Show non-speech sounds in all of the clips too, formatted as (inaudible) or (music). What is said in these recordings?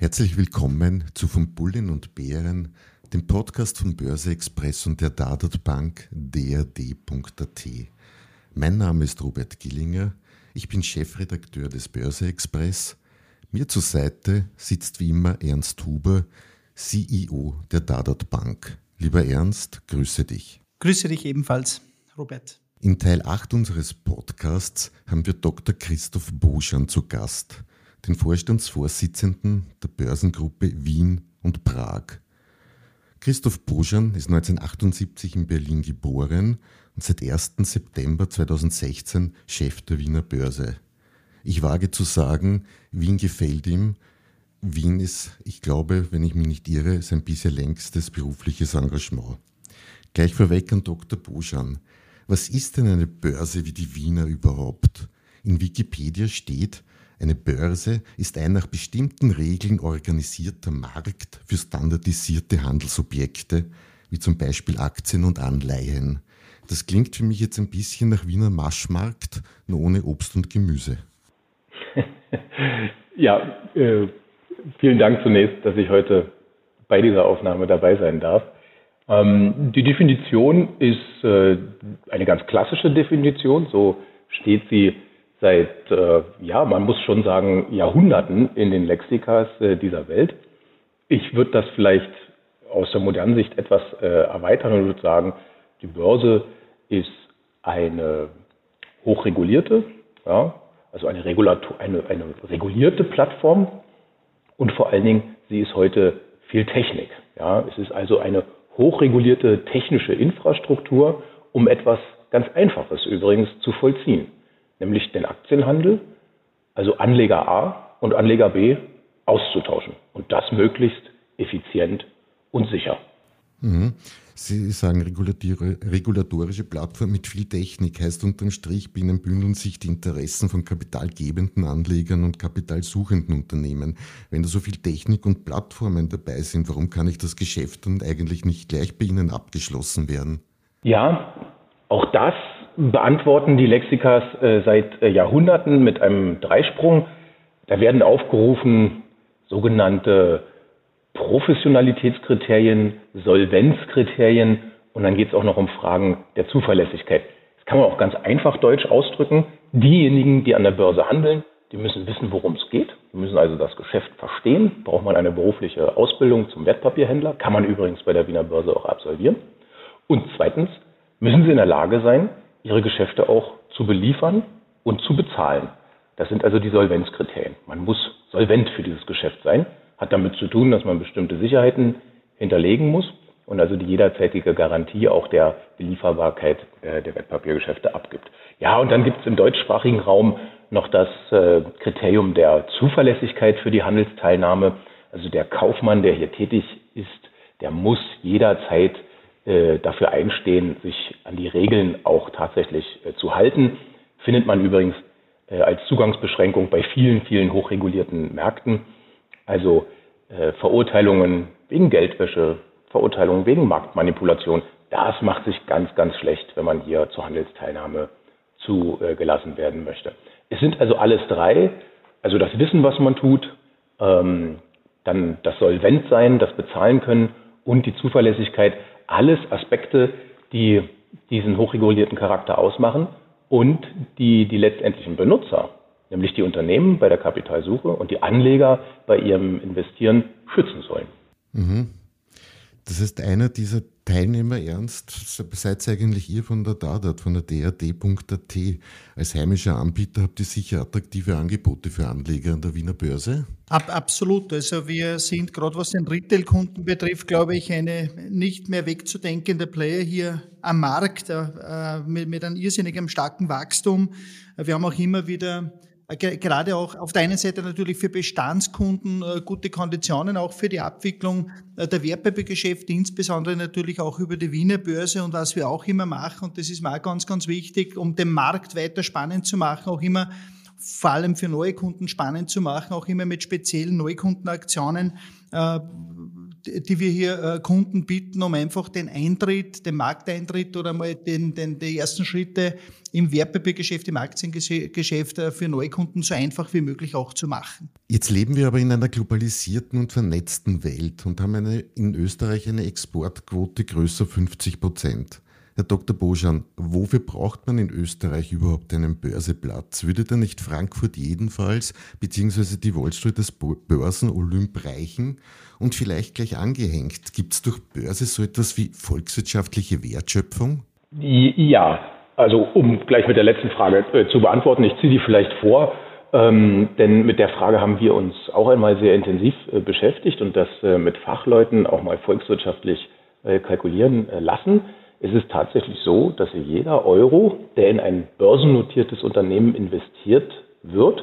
Herzlich willkommen zu Von Bullen und Bären, dem Podcast von Börse Express und der Dadat Bank drd.at. Mein Name ist Robert Gillinger, ich bin Chefredakteur des Börse Express. Mir zur Seite sitzt wie immer Ernst Huber, CEO der Dadat Bank. Lieber Ernst, grüße dich. Grüße dich ebenfalls, Robert. In Teil 8 unseres Podcasts haben wir Dr. Christoph Boschan zu Gast den Vorstandsvorsitzenden der Börsengruppe Wien und Prag. Christoph Boschan ist 1978 in Berlin geboren und seit 1. September 2016 Chef der Wiener Börse. Ich wage zu sagen, Wien gefällt ihm. Wien ist, ich glaube, wenn ich mich nicht irre, sein bisher längstes berufliches Engagement. Gleich vorweg an Dr. Boschan. Was ist denn eine Börse wie die Wiener überhaupt? In Wikipedia steht, eine Börse ist ein nach bestimmten Regeln organisierter Markt für standardisierte Handelsobjekte, wie zum Beispiel Aktien und Anleihen. Das klingt für mich jetzt ein bisschen nach Wiener Maschmarkt, nur ohne Obst und Gemüse. (laughs) ja, äh, vielen Dank zunächst, dass ich heute bei dieser Aufnahme dabei sein darf. Ähm, die Definition ist äh, eine ganz klassische Definition, so steht sie seit, äh, ja, man muss schon sagen, Jahrhunderten in den Lexikas äh, dieser Welt. Ich würde das vielleicht aus der modernen Sicht etwas äh, erweitern und würde sagen, die Börse ist eine hochregulierte, ja, also eine, Regulator, eine, eine regulierte Plattform und vor allen Dingen, sie ist heute viel Technik. Ja. Es ist also eine hochregulierte technische Infrastruktur, um etwas ganz Einfaches übrigens zu vollziehen nämlich den Aktienhandel, also Anleger A und Anleger B auszutauschen und das möglichst effizient und sicher. Mhm. Sie sagen regulatorische Plattform mit viel Technik, heißt unterm Strich, binnen bündeln sich die Interessen von kapitalgebenden Anlegern und kapitalsuchenden Unternehmen. Wenn da so viel Technik und Plattformen dabei sind, warum kann ich das Geschäft dann eigentlich nicht gleich bei Ihnen abgeschlossen werden? Ja, auch das beantworten die Lexikas äh, seit äh, Jahrhunderten mit einem Dreisprung. Da werden aufgerufen sogenannte Professionalitätskriterien, Solvenzkriterien und dann geht es auch noch um Fragen der Zuverlässigkeit. Das kann man auch ganz einfach deutsch ausdrücken. Diejenigen, die an der Börse handeln, die müssen wissen, worum es geht. Die müssen also das Geschäft verstehen. Braucht man eine berufliche Ausbildung zum Wertpapierhändler. Kann man übrigens bei der Wiener Börse auch absolvieren. Und zweitens müssen sie in der Lage sein, ihre Geschäfte auch zu beliefern und zu bezahlen. Das sind also die Solvenzkriterien. Man muss solvent für dieses Geschäft sein, hat damit zu tun, dass man bestimmte Sicherheiten hinterlegen muss und also die jederzeitige Garantie auch der Belieferbarkeit äh, der Wertpapiergeschäfte abgibt. Ja, und dann gibt es im deutschsprachigen Raum noch das äh, Kriterium der Zuverlässigkeit für die Handelsteilnahme. Also der Kaufmann, der hier tätig ist, der muss jederzeit dafür einstehen, sich an die Regeln auch tatsächlich äh, zu halten. Findet man übrigens äh, als Zugangsbeschränkung bei vielen, vielen hochregulierten Märkten. Also äh, Verurteilungen wegen Geldwäsche, Verurteilungen wegen Marktmanipulation, das macht sich ganz, ganz schlecht, wenn man hier zur Handelsteilnahme zugelassen werden möchte. Es sind also alles drei, also das Wissen, was man tut, ähm, dann das Solventsein, das Bezahlen können und die Zuverlässigkeit alles Aspekte, die diesen hochregulierten Charakter ausmachen und die die letztendlichen Benutzer, nämlich die Unternehmen bei der Kapitalsuche und die Anleger bei ihrem Investieren schützen sollen. Mhm. Das heißt, einer dieser Teilnehmer ernst, seid eigentlich ihr von der DADAT, von der DRD.at. Als heimischer Anbieter habt ihr sicher attraktive Angebote für Anleger an der Wiener Börse? Ab, absolut. Also wir sind gerade was den Retail-Kunden betrifft, glaube ich, eine nicht mehr wegzudenkende Player hier am Markt äh, mit, mit einem irrsinnigen starken Wachstum. Wir haben auch immer wieder gerade auch auf der einen Seite natürlich für Bestandskunden äh, gute Konditionen, auch für die Abwicklung äh, der Wertpapiergeschäfte, insbesondere natürlich auch über die Wiener Börse und was wir auch immer machen, und das ist auch ganz, ganz wichtig, um den Markt weiter spannend zu machen, auch immer vor allem für neue Kunden spannend zu machen, auch immer mit speziellen Neukundenaktionen, äh, die wir hier äh, Kunden bieten, um einfach den Eintritt, den Markteintritt oder mal den, den, die ersten Schritte im Wertpapiergeschäft, im Aktiengeschäft äh, für Neukunden so einfach wie möglich auch zu machen. Jetzt leben wir aber in einer globalisierten und vernetzten Welt und haben eine, in Österreich eine Exportquote größer 50 Prozent. Herr Dr. Bojan, wofür braucht man in Österreich überhaupt einen Börseplatz? Würde da nicht Frankfurt jedenfalls, beziehungsweise die Wall Street das Börsenolymp reichen? Und vielleicht gleich angehängt, gibt es durch Börse so etwas wie volkswirtschaftliche Wertschöpfung? Ja, also um gleich mit der letzten Frage äh, zu beantworten, ich ziehe die vielleicht vor, ähm, denn mit der Frage haben wir uns auch einmal sehr intensiv äh, beschäftigt und das äh, mit Fachleuten auch mal volkswirtschaftlich äh, kalkulieren äh, lassen es ist tatsächlich so, dass jeder Euro, der in ein börsennotiertes Unternehmen investiert wird,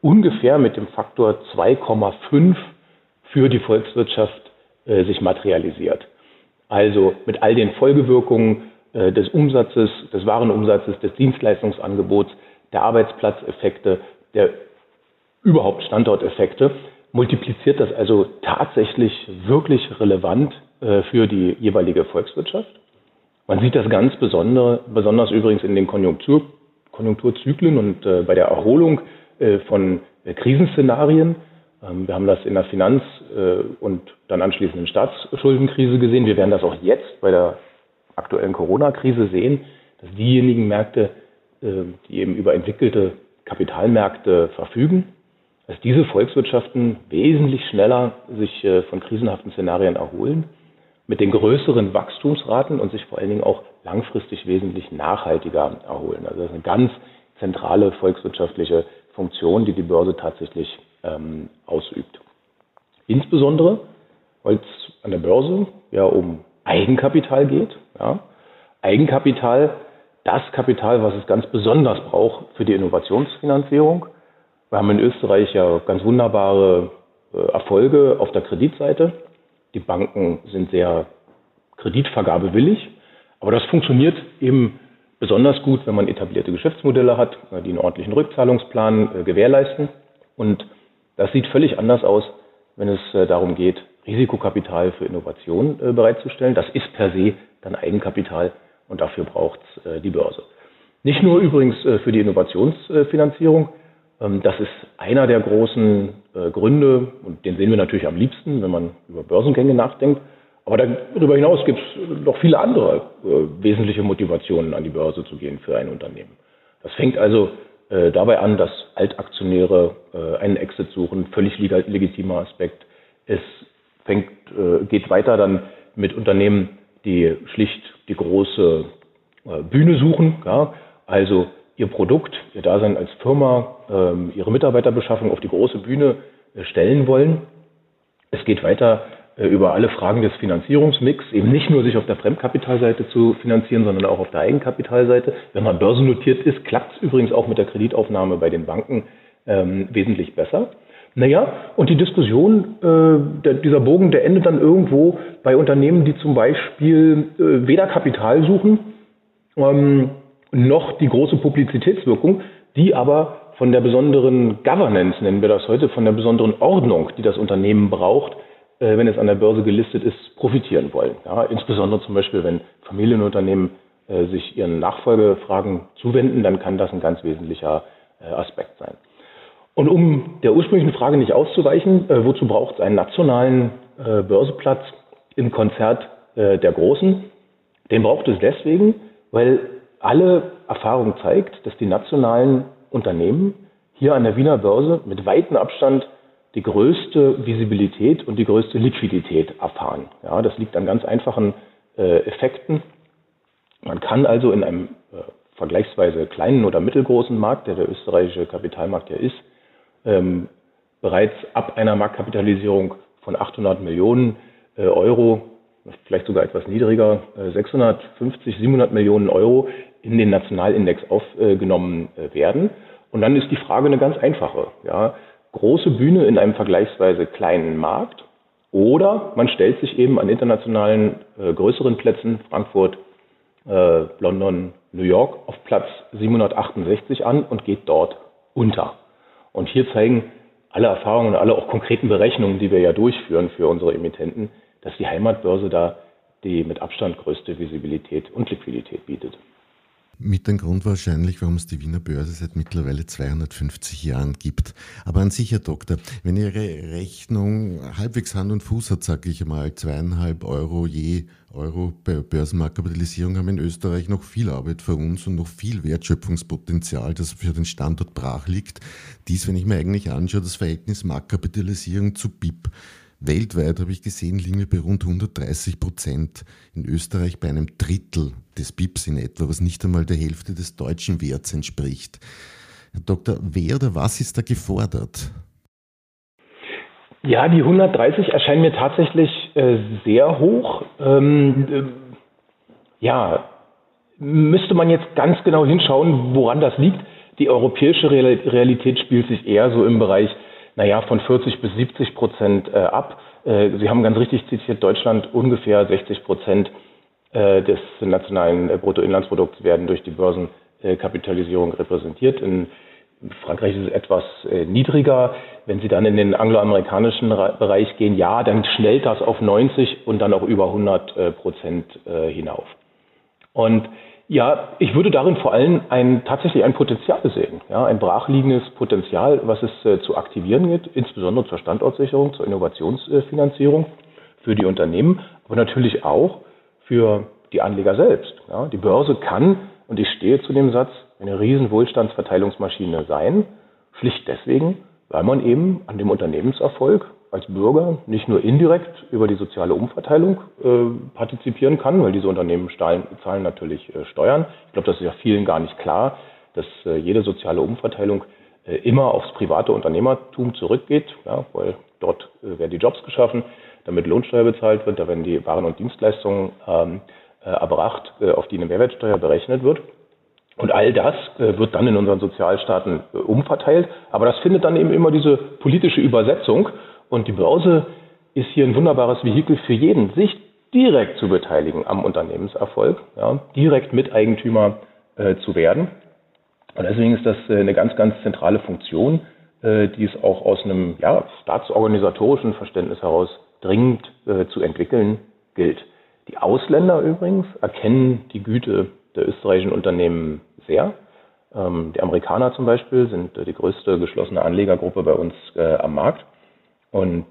ungefähr mit dem Faktor 2,5 für die Volkswirtschaft äh, sich materialisiert. Also mit all den Folgewirkungen äh, des Umsatzes, des Warenumsatzes, des Dienstleistungsangebots, der Arbeitsplatzeffekte, der überhaupt Standorteffekte, multipliziert das also tatsächlich wirklich relevant äh, für die jeweilige Volkswirtschaft. Man sieht das ganz besonders, besonders übrigens in den Konjunktur, Konjunkturzyklen und äh, bei der Erholung äh, von äh, Krisenszenarien. Ähm, wir haben das in der Finanz- äh, und dann anschließenden Staatsschuldenkrise gesehen. Wir werden das auch jetzt bei der aktuellen Corona-Krise sehen, dass diejenigen Märkte, äh, die eben über entwickelte Kapitalmärkte verfügen, dass diese Volkswirtschaften wesentlich schneller sich äh, von krisenhaften Szenarien erholen mit den größeren Wachstumsraten und sich vor allen Dingen auch langfristig wesentlich nachhaltiger erholen. Also das ist eine ganz zentrale volkswirtschaftliche Funktion, die die Börse tatsächlich ähm, ausübt. Insbesondere, weil es an der Börse ja um Eigenkapital geht. Ja. Eigenkapital, das Kapital, was es ganz besonders braucht für die Innovationsfinanzierung. Wir haben in Österreich ja ganz wunderbare äh, Erfolge auf der Kreditseite. Die Banken sind sehr kreditvergabewillig, aber das funktioniert eben besonders gut, wenn man etablierte Geschäftsmodelle hat, die einen ordentlichen Rückzahlungsplan äh, gewährleisten. Und das sieht völlig anders aus, wenn es äh, darum geht, Risikokapital für Innovation äh, bereitzustellen. Das ist per se dann Eigenkapital und dafür braucht es die Börse. Nicht nur übrigens für die Innovationsfinanzierung, das ist einer der großen äh, Gründe und den sehen wir natürlich am liebsten, wenn man über Börsengänge nachdenkt. Aber darüber hinaus gibt es noch viele andere äh, wesentliche Motivationen, an die Börse zu gehen für ein Unternehmen. Das fängt also äh, dabei an, dass Altaktionäre einen Exit suchen, völlig legitimer Aspekt. Es fängt, geht weiter dann mit Unternehmen, die schlicht die große Bühne suchen, ja, also ihr Produkt, ihr Dasein als Firma, ähm, ihre Mitarbeiterbeschaffung auf die große Bühne äh, stellen wollen. Es geht weiter äh, über alle Fragen des Finanzierungsmix, eben nicht nur sich auf der Fremdkapitalseite zu finanzieren, sondern auch auf der Eigenkapitalseite. Wenn man börsennotiert ist, klappt es übrigens auch mit der Kreditaufnahme bei den Banken ähm, wesentlich besser. Naja, und die Diskussion, äh, der, dieser Bogen, der endet dann irgendwo bei Unternehmen, die zum Beispiel äh, weder Kapital suchen, ähm, noch die große Publizitätswirkung, die aber von der besonderen Governance, nennen wir das heute, von der besonderen Ordnung, die das Unternehmen braucht, äh, wenn es an der Börse gelistet ist, profitieren wollen. Ja, insbesondere zum Beispiel, wenn Familienunternehmen äh, sich ihren Nachfolgefragen zuwenden, dann kann das ein ganz wesentlicher äh, Aspekt sein. Und um der ursprünglichen Frage nicht auszuweichen, äh, wozu braucht es einen nationalen äh, Börseplatz im Konzert äh, der Großen? Den braucht es deswegen, weil alle Erfahrung zeigt, dass die nationalen Unternehmen hier an der Wiener Börse mit weitem Abstand die größte Visibilität und die größte Liquidität erfahren. Ja, das liegt an ganz einfachen äh, Effekten. Man kann also in einem äh, vergleichsweise kleinen oder mittelgroßen Markt, der der österreichische Kapitalmarkt ja ist, ähm, bereits ab einer Marktkapitalisierung von 800 Millionen äh, Euro, vielleicht sogar etwas niedriger, 650, äh, 700 Millionen Euro in den Nationalindex aufgenommen äh, werden. Und dann ist die Frage eine ganz einfache. Ja. Große Bühne in einem vergleichsweise kleinen Markt oder man stellt sich eben an internationalen äh, größeren Plätzen, Frankfurt, äh, London, New York, auf Platz 768 an und geht dort unter. Und hier zeigen alle Erfahrungen und alle auch konkreten Berechnungen, die wir ja durchführen für unsere Emittenten, dass die Heimatbörse da die mit Abstand größte Visibilität und Liquidität bietet. Mit dem Grund wahrscheinlich, warum es die Wiener Börse seit mittlerweile 250 Jahren gibt. Aber an sich, Herr Doktor, wenn Ihre Rechnung halbwegs Hand und Fuß hat, sage ich mal, zweieinhalb Euro je Euro bei Börsenmarktkapitalisierung, haben in Österreich noch viel Arbeit vor uns und noch viel Wertschöpfungspotenzial, das für den Standort brach liegt. Dies, wenn ich mir eigentlich anschaue, das Verhältnis Marktkapitalisierung zu BIP. Weltweit habe ich gesehen, liegen wir bei rund 130 Prozent. In Österreich bei einem Drittel des BIPs in etwa, was nicht einmal der Hälfte des deutschen Werts entspricht. Herr Doktor, wer oder was ist da gefordert? Ja, die 130 erscheinen mir tatsächlich äh, sehr hoch. Ähm, äh, ja, müsste man jetzt ganz genau hinschauen, woran das liegt. Die europäische Realität spielt sich eher so im Bereich naja, von 40 bis 70 Prozent äh, ab. Äh, Sie haben ganz richtig zitiert, Deutschland ungefähr 60 Prozent äh, des nationalen äh, Bruttoinlandsprodukts werden durch die Börsenkapitalisierung repräsentiert. In Frankreich ist es etwas äh, niedriger. Wenn Sie dann in den angloamerikanischen Bereich gehen, ja, dann schnellt das auf 90 und dann auch über 100 äh, Prozent hinauf. Und ja, ich würde darin vor allem ein, tatsächlich ein Potenzial sehen, ja, ein brachliegendes Potenzial, was es äh, zu aktivieren gibt, insbesondere zur Standortsicherung, zur Innovationsfinanzierung für die Unternehmen, aber natürlich auch für die Anleger selbst. Ja. Die Börse kann, und ich stehe zu dem Satz, eine riesen Wohlstandsverteilungsmaschine sein, schlicht deswegen, weil man eben an dem Unternehmenserfolg als Bürger nicht nur indirekt über die soziale Umverteilung äh, partizipieren kann, weil diese Unternehmen zahlen, zahlen natürlich äh, Steuern. Ich glaube, das ist ja vielen gar nicht klar, dass äh, jede soziale Umverteilung äh, immer aufs private Unternehmertum zurückgeht, ja, weil dort äh, werden die Jobs geschaffen, damit Lohnsteuer bezahlt wird, da werden die Waren und Dienstleistungen ähm, äh, erbracht, auf die eine Mehrwertsteuer berechnet wird. Und all das wird dann in unseren Sozialstaaten umverteilt, aber das findet dann eben immer diese politische Übersetzung und die Börse ist hier ein wunderbares Vehikel für jeden, sich direkt zu beteiligen am Unternehmenserfolg, ja, direkt Miteigentümer äh, zu werden. Und deswegen ist das äh, eine ganz, ganz zentrale Funktion, äh, die es auch aus einem ja, staatsorganisatorischen Verständnis heraus dringend äh, zu entwickeln gilt. Die Ausländer übrigens erkennen die Güte der österreichischen Unternehmen sehr. Ähm, die Amerikaner zum Beispiel sind äh, die größte geschlossene Anlegergruppe bei uns äh, am Markt. Und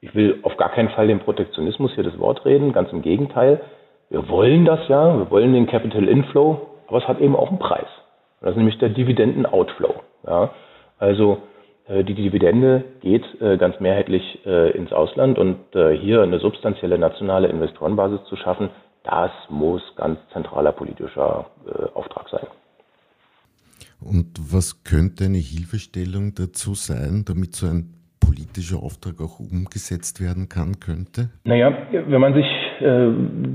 ich will auf gar keinen Fall den Protektionismus hier das Wort reden, ganz im Gegenteil. Wir wollen das ja, wir wollen den Capital Inflow, aber es hat eben auch einen Preis. das ist nämlich der Dividenden-Outflow. Ja. Also äh, die Dividende geht äh, ganz mehrheitlich äh, ins Ausland und hier eine substanzielle nationale Investorenbasis zu schaffen, das muss ganz zentraler politischer Auftrag sein. Und was könnte eine Hilfestellung dazu sein, damit so ein politischer Auftrag auch umgesetzt werden kann, könnte? Naja, wenn man sich äh,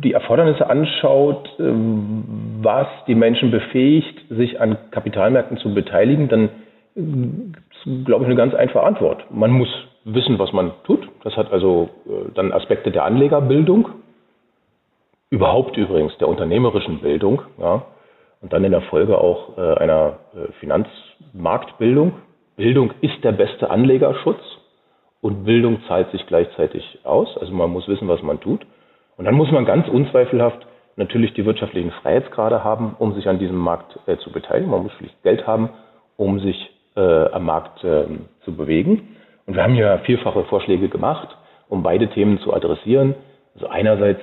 die Erfordernisse anschaut, äh, was die Menschen befähigt, sich an Kapitalmärkten zu beteiligen, dann äh, glaube ich, eine ganz einfache Antwort. Man muss wissen, was man tut. Das hat also äh, dann Aspekte der Anlegerbildung, überhaupt übrigens der unternehmerischen Bildung, ja, und dann in der Folge auch äh, einer äh, Finanzmarktbildung. Bildung ist der beste Anlegerschutz und Bildung zahlt sich gleichzeitig aus. Also man muss wissen, was man tut. Und dann muss man ganz unzweifelhaft natürlich die wirtschaftlichen Freiheitsgrade haben, um sich an diesem Markt äh, zu beteiligen. Man muss schlicht Geld haben, um sich äh, am Markt äh, zu bewegen. Und wir haben ja vielfache Vorschläge gemacht, um beide Themen zu adressieren. Also einerseits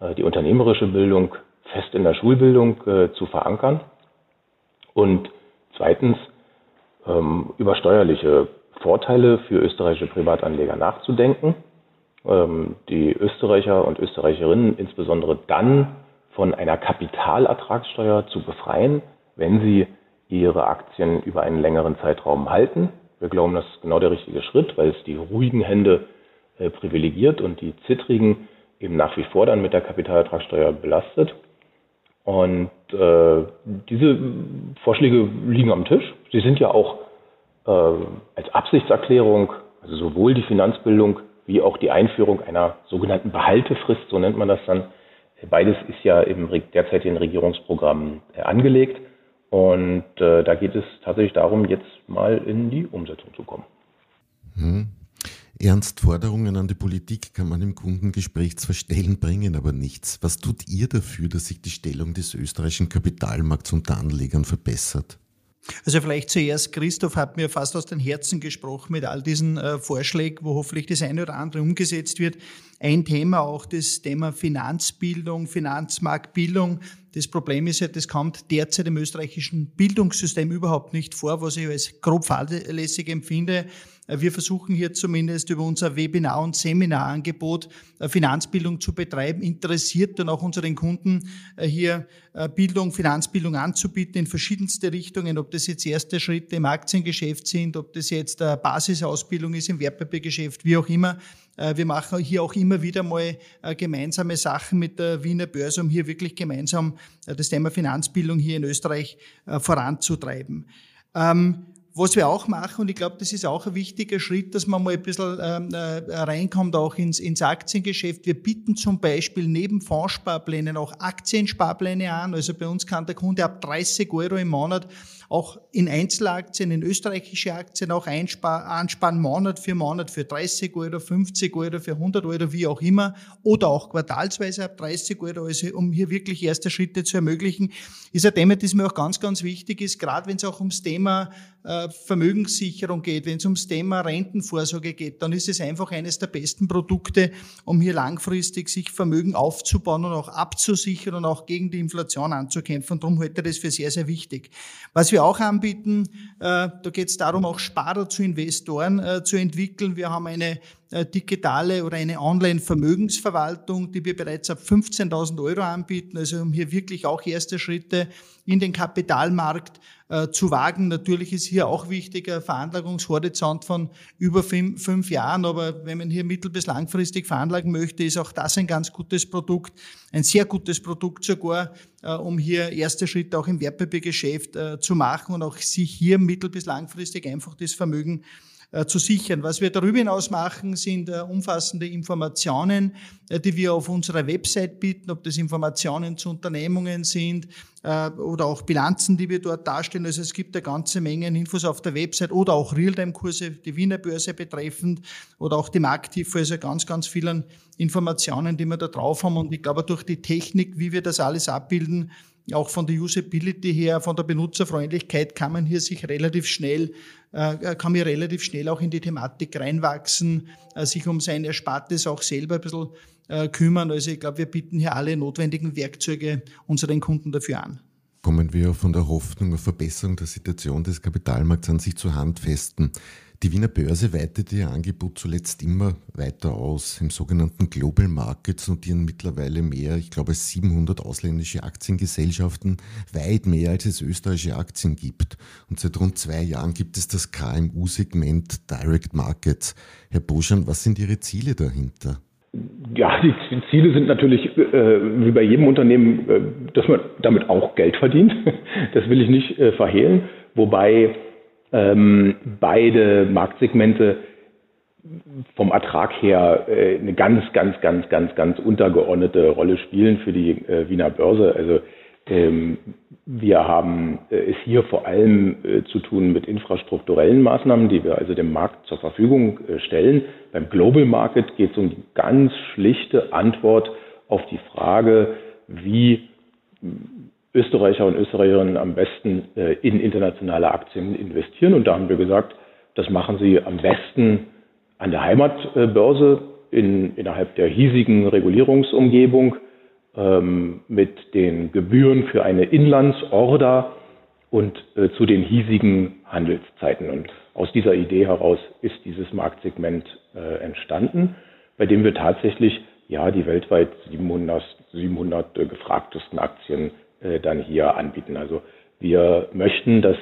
äh, die unternehmerische Bildung fest in der Schulbildung äh, zu verankern und zweitens ähm, über steuerliche Vorteile für österreichische Privatanleger nachzudenken. Ähm, die Österreicher und Österreicherinnen insbesondere dann von einer Kapitalertragssteuer zu befreien, wenn sie ihre Aktien über einen längeren Zeitraum halten. Wir glauben, das ist genau der richtige Schritt, weil es die ruhigen Hände äh, privilegiert und die zittrigen eben nach wie vor dann mit der Kapitalertragssteuer belastet. Und äh, diese Vorschläge liegen am Tisch. Sie sind ja auch als Absichtserklärung, also sowohl die Finanzbildung wie auch die Einführung einer sogenannten Behaltefrist, so nennt man das dann. Beides ist ja im derzeitigen Regierungsprogramm äh, angelegt. Und äh, da geht es tatsächlich darum, jetzt mal in die Umsetzung zu kommen. Hm. Ernstforderungen an die Politik kann man im Kundengespräch zwar stellen, bringen aber nichts. Was tut ihr dafür, dass sich die Stellung des österreichischen Kapitalmarkts unter Anlegern verbessert? Also vielleicht zuerst, Christoph hat mir fast aus den Herzen gesprochen mit all diesen äh, Vorschlägen, wo hoffentlich das eine oder andere umgesetzt wird. Ein Thema auch das Thema Finanzbildung, Finanzmarktbildung. Das Problem ist ja, das kommt derzeit im österreichischen Bildungssystem überhaupt nicht vor, was ich als grob fahrlässig empfinde. Wir versuchen hier zumindest über unser Webinar- und Seminarangebot äh, Finanzbildung zu betreiben, interessiert dann auch unseren Kunden äh, hier äh, Bildung, Finanzbildung anzubieten in verschiedenste Richtungen, ob das jetzt erste Schritte im Aktiengeschäft sind, ob das jetzt Basisausbildung ist im Wertpapiergeschäft, wie auch immer. Wir machen hier auch immer wieder mal gemeinsame Sachen mit der Wiener Börse, um hier wirklich gemeinsam das Thema Finanzbildung hier in Österreich voranzutreiben. Ähm, was wir auch machen, und ich glaube, das ist auch ein wichtiger Schritt, dass man mal ein bisschen ähm, äh, reinkommt auch ins, ins Aktiengeschäft. Wir bieten zum Beispiel neben Fondssparplänen auch Aktiensparpläne an. Also bei uns kann der Kunde ab 30 Euro im Monat auch in Einzelaktien, in österreichische Aktien auch ansparen, Monat für Monat für 30 Euro, 50 Euro, für 100 Euro, wie auch immer, oder auch quartalsweise ab 30 Euro, also um hier wirklich erste Schritte zu ermöglichen, ist ein Thema, das mir auch ganz, ganz wichtig ist, gerade wenn es auch ums Thema äh, Vermögenssicherung geht, wenn es ums Thema Rentenvorsorge geht, dann ist es einfach eines der besten Produkte, um hier langfristig sich Vermögen aufzubauen und auch abzusichern und auch gegen die Inflation anzukämpfen. Darum halte ich das für sehr, sehr wichtig. Was wir auch anbieten, äh, da geht es darum, auch Sparer zu Investoren äh, zu entwickeln. Wir haben eine digitale oder eine Online-Vermögensverwaltung, die wir bereits ab 15.000 Euro anbieten, also um hier wirklich auch erste Schritte in den Kapitalmarkt äh, zu wagen. Natürlich ist hier auch wichtig ein Veranlagungshorizont von über fünf, Jahren, aber wenn man hier mittel- bis langfristig veranlagen möchte, ist auch das ein ganz gutes Produkt, ein sehr gutes Produkt sogar, äh, um hier erste Schritte auch im Wertpapiergeschäft äh, zu machen und auch sich hier mittel- bis langfristig einfach das Vermögen äh, zu sichern. Was wir darüber hinaus machen, sind äh, umfassende Informationen, äh, die wir auf unserer Website bieten, ob das Informationen zu Unternehmungen sind oder auch Bilanzen, die wir dort darstellen. Also es gibt eine ganze Menge Infos auf der Website oder auch Realtime-Kurse, die Wiener Börse betreffend oder auch die Markthilfe, also ganz, ganz vielen Informationen, die wir da drauf haben. Und ich glaube, durch die Technik, wie wir das alles abbilden, auch von der Usability her, von der Benutzerfreundlichkeit kann man hier sich relativ schnell, äh, kann man relativ schnell auch in die Thematik reinwachsen, äh, sich um sein Erspartes auch selber ein bisschen äh, kümmern. Also ich glaube, wir bieten hier alle notwendigen Werkzeuge unseren Kunden dafür an kommen wir von der Hoffnung auf Verbesserung der Situation des Kapitalmarkts an sich zu handfesten. Die Wiener Börse weitet ihr Angebot zuletzt immer weiter aus. Im sogenannten Global Markets notieren mittlerweile mehr, ich glaube 700 ausländische Aktiengesellschaften, weit mehr als es österreichische Aktien gibt. Und seit rund zwei Jahren gibt es das KMU-Segment Direct Markets. Herr Boschan, was sind Ihre Ziele dahinter? Ja, die Ziele sind natürlich äh, wie bei jedem Unternehmen, äh, dass man damit auch Geld verdient. (laughs) Das will ich nicht äh, verhehlen. Wobei ähm, beide Marktsegmente vom Ertrag her äh, eine ganz, ganz, ganz, ganz, ganz untergeordnete Rolle spielen für die äh, Wiener Börse. Also ähm, wir haben äh, es hier vor allem äh, zu tun mit infrastrukturellen Maßnahmen, die wir also dem Markt zur Verfügung äh, stellen. Beim Global Market geht es um die ganz schlichte Antwort auf die Frage, wie Österreicher und Österreicherinnen am besten äh, in internationale Aktien investieren. Und da haben wir gesagt, das machen sie am besten an der Heimatbörse in, innerhalb der hiesigen Regulierungsumgebung ähm, mit den Gebühren für eine Inlandsorder und äh, zu den hiesigen Handelszeiten. Und aus dieser Idee heraus ist dieses Marktsegment äh, entstanden, bei dem wir tatsächlich ja die weltweit 700, 700 gefragtesten Aktien äh, dann hier anbieten. Also wir möchten, dass,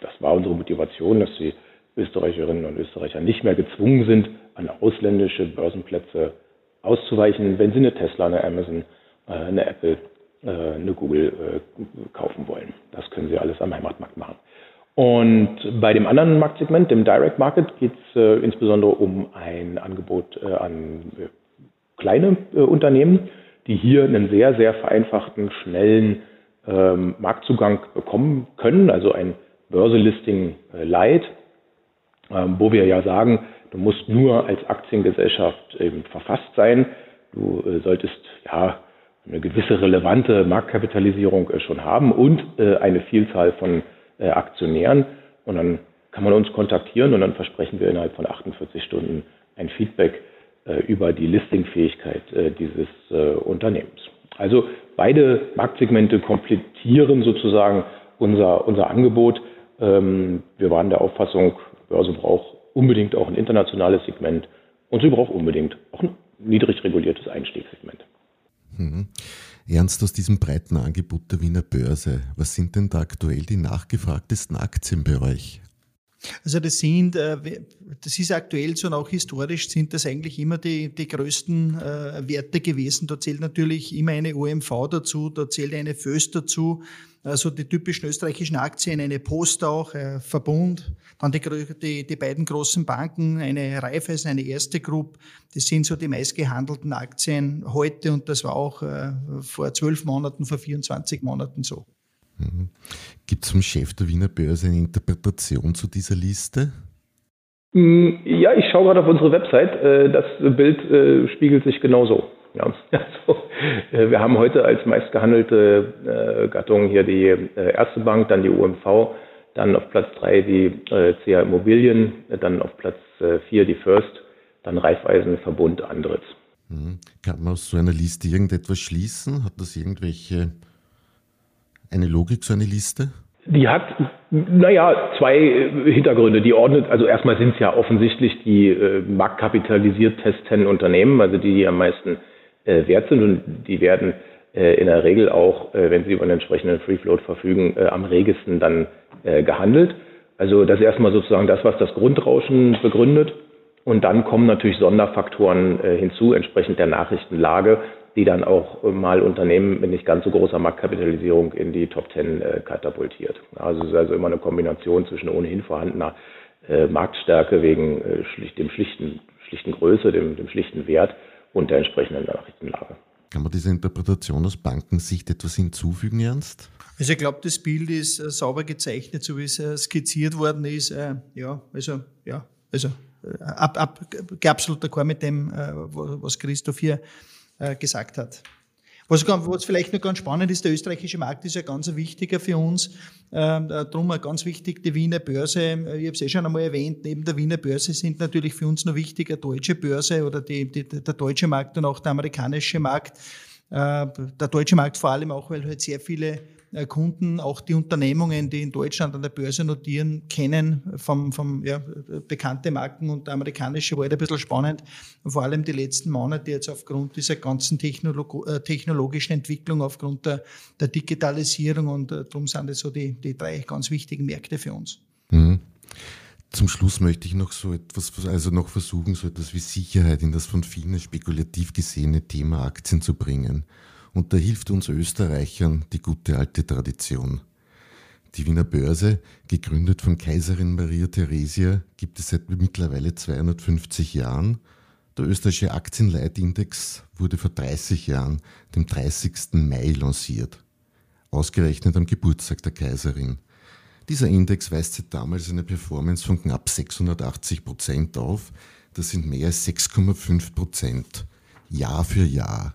das war unsere Motivation, dass die Österreicherinnen und Österreicher nicht mehr gezwungen sind, an ausländische Börsenplätze auszuweichen, wenn sie eine Tesla, eine Amazon, äh, eine Apple äh, eine Google kaufen wollen. Das können Sie alles am Heimatmarkt machen. Und bei dem anderen Marktsegment, dem Direct Market, geht es insbesondere um ein Angebot an kleine Unternehmen, die hier einen sehr, sehr vereinfachten, schnellen ähm, Marktzugang bekommen können, also ein Börselisting äh, Light, ähm, wo wir ja sagen, du musst nur als Aktiengesellschaft eben verfasst sein. Du äh, solltest ja eine gewisse relevante Marktkapitalisierung äh, schon haben und äh, eine Vielzahl von äh, Aktionären. Und dann kann man uns kontaktieren und dann versprechen wir innerhalb von 48 Stunden ein Feedback äh, über die Listingfähigkeit äh, dieses Unternehmens. Also beide Marktsegmente komplettieren sozusagen unser, unser Angebot. Ähm, wir waren der Auffassung, Börse braucht unbedingt auch ein internationales Segment und sie braucht unbedingt auch ein niedrig reguliertes Einstiegssegment. Mhm. Ernst aus diesem breiten Angebot der Wiener Börse, was sind denn da aktuell die nachgefragtesten Aktien bei euch? Also das sind, äh, das ist aktuell so und auch historisch sind das eigentlich immer die, die größten äh, Werte gewesen. Da zählt natürlich immer eine OMV dazu, da zählt eine FÖS dazu, also die typischen österreichischen Aktien, eine Post auch, ein Verbund, dann die, die, die beiden großen Banken, eine Raiffeisen, eine Erste Group. Das sind so die meistgehandelten Aktien heute und das war auch äh, vor zwölf Monaten, vor 24 Monaten so. Mhm. Gibt es vom Chef der Wiener Börse eine Interpretation zu dieser Liste? Mm, ja, ich schaue gerade auf unsere Website. Äh, das Bild äh, spiegelt sich genauso. Ja, (laughs) also, äh, wir haben heute als meistgehandelte Gattung hier die Erste Bank, dann die UMV, dann auf Platz 3 die CA Immobilien, dann auf Platz 4 die First, dann Raiffeisen, Verbund, Andritz. Mhm. Kann man aus so einer Liste irgendetwas schließen? Hat das irgendwelche eine Logik, so eine Liste? Die hat, naja, zwei Hintergründe. Die ordnet, also erstmal sind es ja offensichtlich die äh, marktkapitalisiert testenden Unternehmen, also die, die am meisten äh, wert sind und die werden äh, in der Regel auch, äh, wenn sie über einen entsprechenden Free Float verfügen, äh, am regesten dann äh, gehandelt. Also das ist erstmal sozusagen das, was das Grundrauschen begründet. Und dann kommen natürlich Sonderfaktoren äh, hinzu, entsprechend der Nachrichtenlage, die dann auch mal Unternehmen mit nicht ganz so großer Marktkapitalisierung in die Top Ten äh, katapultiert. Also es ist also immer eine Kombination zwischen ohnehin vorhandener äh, Marktstärke wegen äh, schlicht, dem schlichten, schlichten Größe, dem, dem schlichten Wert und der entsprechenden Nachrichtenlage. Kann man dieser Interpretation aus Bankensicht etwas hinzufügen, Ernst? Also ich glaube, das Bild ist äh, sauber gezeichnet, so wie es äh, skizziert worden ist. Äh, ja, also ja, also ab, ab, absolut d'accord mit dem, was Christoph hier äh, gesagt hat. Was, was, vielleicht noch ganz spannend ist, der österreichische Markt ist ja ganz wichtiger für uns. Ähm, äh, darum ganz wichtig die Wiener Börse. Äh, ich habe es eh schon einmal erwähnt, neben der Wiener Börse sind natürlich für uns noch wichtiger deutsche Börse oder die, die, der deutsche Markt und auch der amerikanische Markt. Äh, der deutsche Markt vor allem auch, weil halt sehr viele äh, Kunden auch die Unternehmungen, die in Deutschland an der Börse notieren, kennen, vom, vom ja, bekannte Marken und amerikanische war halt ein bisschen spannend. vor allem die letzten Monate jetzt aufgrund dieser ganzen Technolog äh, technologischen Entwicklung, aufgrund der, der Digitalisierung und äh, darum sind das so die, die drei ganz wichtigen Märkte für uns. Mhm. Zum Schluss möchte ich noch so etwas, also noch versuchen, so etwas wie Sicherheit in das von vielen spekulativ gesehene Thema Aktien zu bringen. Und da hilft uns Österreichern die gute alte Tradition. Die Wiener Börse, gegründet von Kaiserin Maria Theresia, gibt es seit mittlerweile 250 Jahren. Der österreichische Aktienleitindex wurde vor 30 Jahren, dem 30. Mai, lanciert. Ausgerechnet am Geburtstag der Kaiserin. Dieser Index weist seit damals eine Performance von knapp 680 Prozent auf. Das sind mehr als 6,5 Prozent. Jahr für Jahr.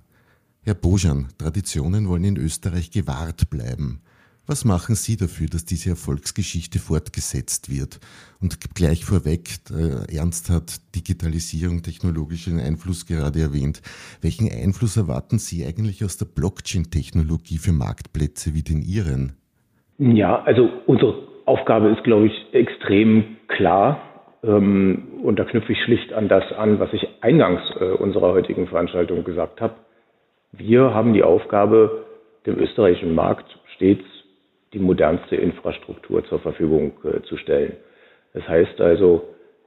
Herr Bojan, Traditionen wollen in Österreich gewahrt bleiben. Was machen Sie dafür, dass diese Erfolgsgeschichte fortgesetzt wird? Und gleich vorweg, Ernst hat Digitalisierung, technologischen Einfluss gerade erwähnt. Welchen Einfluss erwarten Sie eigentlich aus der Blockchain-Technologie für Marktplätze wie den Ihren? Ja, also unsere Aufgabe ist, glaube ich, extrem klar. Ähm, und da knüpfe ich schlicht an das an, was ich eingangs äh, unserer heutigen Veranstaltung gesagt habe. Wir haben die Aufgabe, dem österreichischen Markt stets die modernste Infrastruktur zur Verfügung äh, zu stellen. Das heißt also,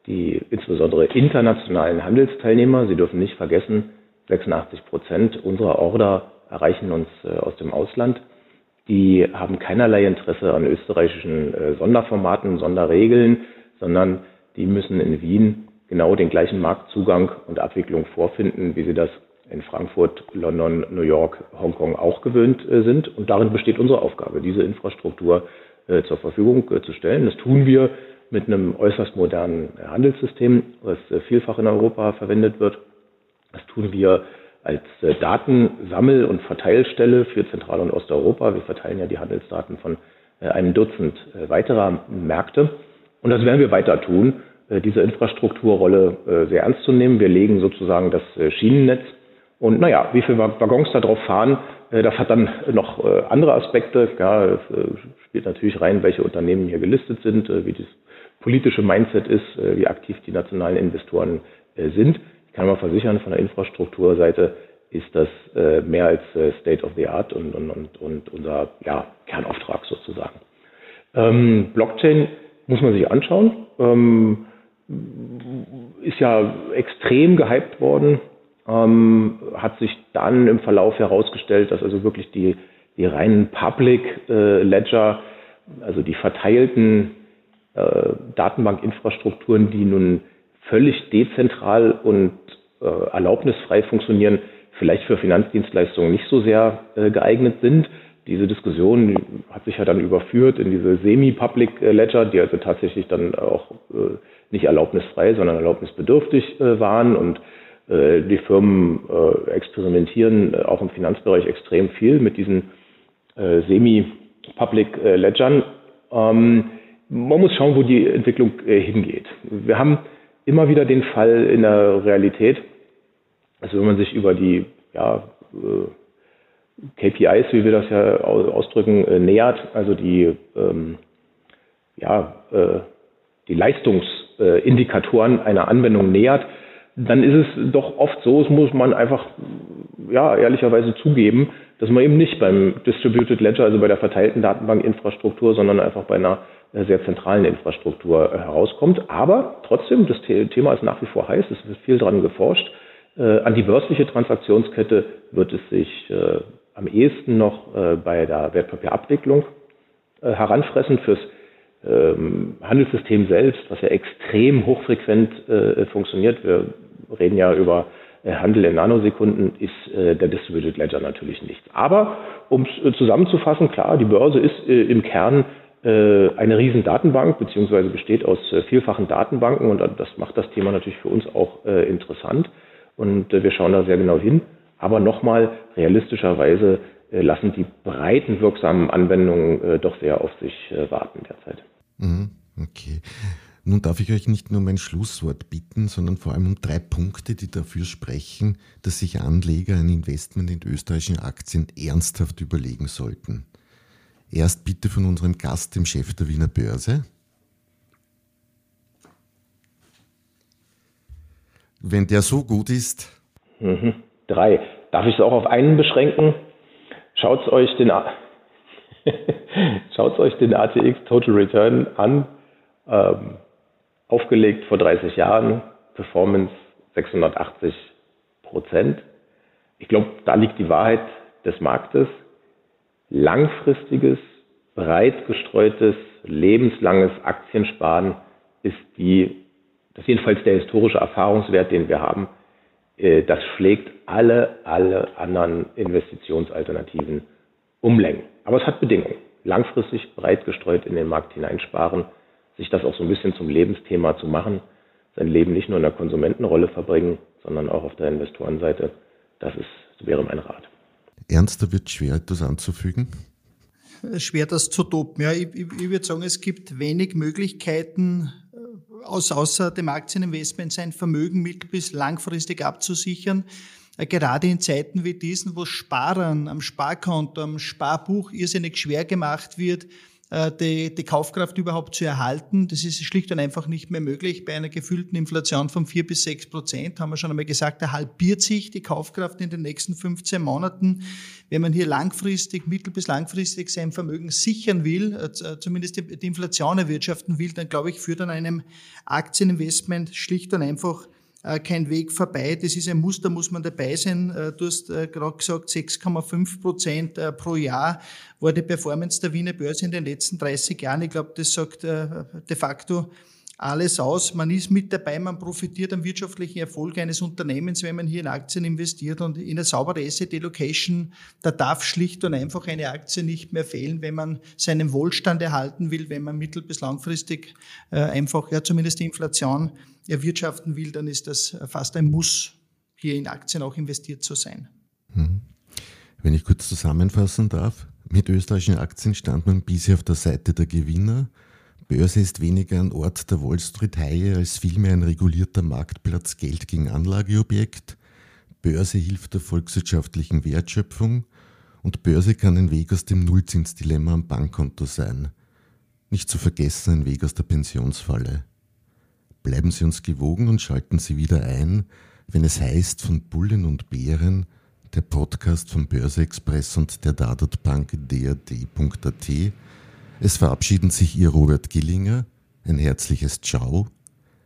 die insbesondere internationalen Handelsteilnehmer, Sie dürfen nicht vergessen, 86 Prozent unserer Order erreichen uns aus dem Ausland. Die haben keinerlei Interesse an österreichischen Sonderformaten, Sonderregeln, sondern die müssen in Wien genau den gleichen Marktzugang und Abwicklung vorfinden, wie sie das in Frankfurt, London, New York, Hongkong auch gewöhnt äh, sind. Und darin besteht unsere Aufgabe, diese Infrastruktur äh, zur Verfügung äh, zu stellen. Das tun wir mit einem äußerst modernen Handelssystem, was vielfach in Europa verwendet wird. Das tun wir als Datensammel- und Verteilstelle für Zentral- und Osteuropa. Wir verteilen ja die Handelsdaten von einem Dutzend weiterer Märkte. Und das werden wir weiter tun, diese Infrastrukturrolle sehr ernst zu nehmen. Wir legen sozusagen das Schienennetz und naja, wie viele Waggons da drauf fahren, äh, das hat dann noch äh, andere Aspekte. Ja, es äh, spielt natürlich rein, welche Unternehmen hier gelistet sind, wie das politische Mindset ist, wie aktiv die nationalen Investoren sind. Ich kann mal versichern, von der Infrastrukturseite ist das mehr als State of the Art und, und, und, unser ja, Kernauftrag sozusagen. Ähm, Blockchain muss man sich anschauen. Ähm, ist ja extrem gehypt worden ähm, hat sich dann im Verlauf herausgestellt, dass also wirklich die, die reinen Public äh, Ledger, also die verteilten äh, Datenbankinfrastrukturen, die nun völlig dezentral und äh, erlaubnisfrei funktionieren, vielleicht für Finanzdienstleistungen nicht so sehr äh, geeignet sind. Diese Diskussion hat sich ja dann überführt in diese Semi-Public Ledger, die also tatsächlich dann auch äh, nicht erlaubnisfrei, sondern erlaubnisbedürftig äh, waren und äh, die Firmen äh, experimentieren äh, auch im Finanzbereich extrem viel mit diesen Semi-Public Ledgern. Ähm, man muss schauen, wo die Entwicklung hingeht. Wir haben immer wieder den Fall in der Realität, also wenn man sich über die ja, KPIs, wie wir das ja ausdrücken, nähert, also die, ähm, ja, die Leistungsindikatoren einer Anwendung nähert, dann ist es doch oft so, es muss man einfach ja ehrlicherweise zugeben, dass man eben nicht beim Distributed Ledger, also bei der verteilten Datenbankinfrastruktur, sondern einfach bei einer sehr zentralen Infrastruktur äh, herauskommt. Aber trotzdem, das Thema ist nach wie vor heiß, es wird viel dran geforscht. Äh, an die börsliche Transaktionskette wird es sich äh, am ehesten noch bei der Wertpapierabwicklung heranfressen. Fürs ähm, Handelssystem selbst, was ja extrem hochfrequent funktioniert. Wir reden ja über äh, Handel in Nanosekunden, ist äh, der Distributed Ledger natürlich nichts. Aber um es äh, zusammenzufassen, klar, die Börse ist im Kern eine riesen Datenbank, beziehungsweise besteht aus vielfachen Datenbanken und das macht das Thema natürlich für uns auch interessant. Und wir schauen da sehr genau hin. Aber nochmal, realistischerweise lassen die breiten wirksamen Anwendungen doch sehr auf sich warten derzeit. Mhm, okay. Nun darf ich euch nicht nur mein Schlusswort bitten, sondern vor allem um drei Punkte, die dafür sprechen, dass sich Anleger ein Investment in österreichischen Aktien ernsthaft überlegen sollten. Erst bitte von unserem Gast, dem Chef der Wiener Börse. Wenn der so gut ist. Mhm. Drei. Darf ich es auch auf einen beschränken? Schaut euch den, (laughs) Schaut euch den ATX Total Return an. Ähm, aufgelegt vor 30 Jahren, Performance 680 Prozent. Ich glaube, da liegt die Wahrheit des Marktes. Langfristiges, breit gestreutes, lebenslanges Aktiensparen ist die, das ist jedenfalls der historische Erfahrungswert, den wir haben. Äh, das schlägt alle, alle anderen Investitionsalternativen umlängen. Aber es hat Bedingungen. Langfristig breit gestreut in den Markt hineinsparen sich das auch so ein bisschen zum Lebensthema zu machen, sein Leben nicht nur in der Konsumentenrolle verbringen, sondern auch auf der Investorenseite. Das ist, das wäre mein Rat. Ernster wird schwer, etwas anzufügen? Schwer, das zu toppen. Ja, ich, ich, ich würde sagen, es gibt wenig Möglichkeiten, äh, außer dem Aktieninvestment sein Vermögen mittel- bis langfristig abzusichern. Gerade in Zeiten wie diesen, wo Sparen am Sparkonto, am Sparbuch irrsinnig schwer gemacht wird, äh, die, die Kaufkraft überhaupt zu erhalten. Das ist schlicht und einfach nicht mehr möglich. Bei einer gefühlten Inflation von vier bis sechs Prozent haben wir schon einmal gesagt, da halbiert sich die Kaufkraft in den nächsten 15 Monaten. Wenn man hier langfristig, mittel- bis langfristig sein Vermögen sichern will, äh, äh, zumindest die, Inflation erwirtschaften will, dann glaube ich, führt an einem Aktieninvestment schlicht und einfach kein Weg vorbei. Das ist ein Muster, muss man dabei sein. Äh, du hast äh, gerade gesagt, 6,5 Prozent äh, pro Jahr war die Performance der Wiener Börse in den letzten 30 Jahren. Ich glaube, das sagt äh, de facto alles aus. Man ist mit dabei, man profitiert am wirtschaftlichen Erfolg eines Unternehmens, wenn man hier in Aktien investiert und in eine saubere Asset Allocation, da darf schlicht und einfach eine Aktie nicht mehr fehlen, wenn man seinen Wohlstand erhalten will, wenn man mittel- bis langfristig äh, einfach, ja, zumindest die Inflation erwirtschaften will, dann ist das fast ein Muss, hier in Aktien auch investiert zu sein. Mhm. Wenn ich kurz zusammenfassen darf, mit österreichischen Aktien stand man bisher auf der Seite der Gewinner, Börse ist weniger ein Ort der Wall Street Haie als vielmehr ein regulierter Marktplatz Geld gegen Anlageobjekt. Börse hilft der volkswirtschaftlichen Wertschöpfung und Börse kann ein Weg aus dem Nullzinsdilemma am Bankkonto sein. Nicht zu vergessen ein Weg aus der Pensionsfalle. Bleiben Sie uns gewogen und schalten Sie wieder ein, wenn es heißt von Bullen und Bären, der Podcast von Börse Express und der Dadat Bank dad.at es verabschieden sich Ihr Robert Gillinger. Ein herzliches Ciao.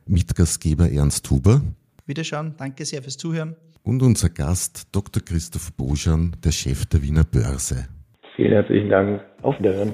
Mitgastgeber Ernst Huber. Wiederschauen. Danke sehr fürs Zuhören. Und unser Gast Dr. Christoph Boschan, der Chef der Wiener Börse. Vielen herzlichen Dank. Auf Wiederhören.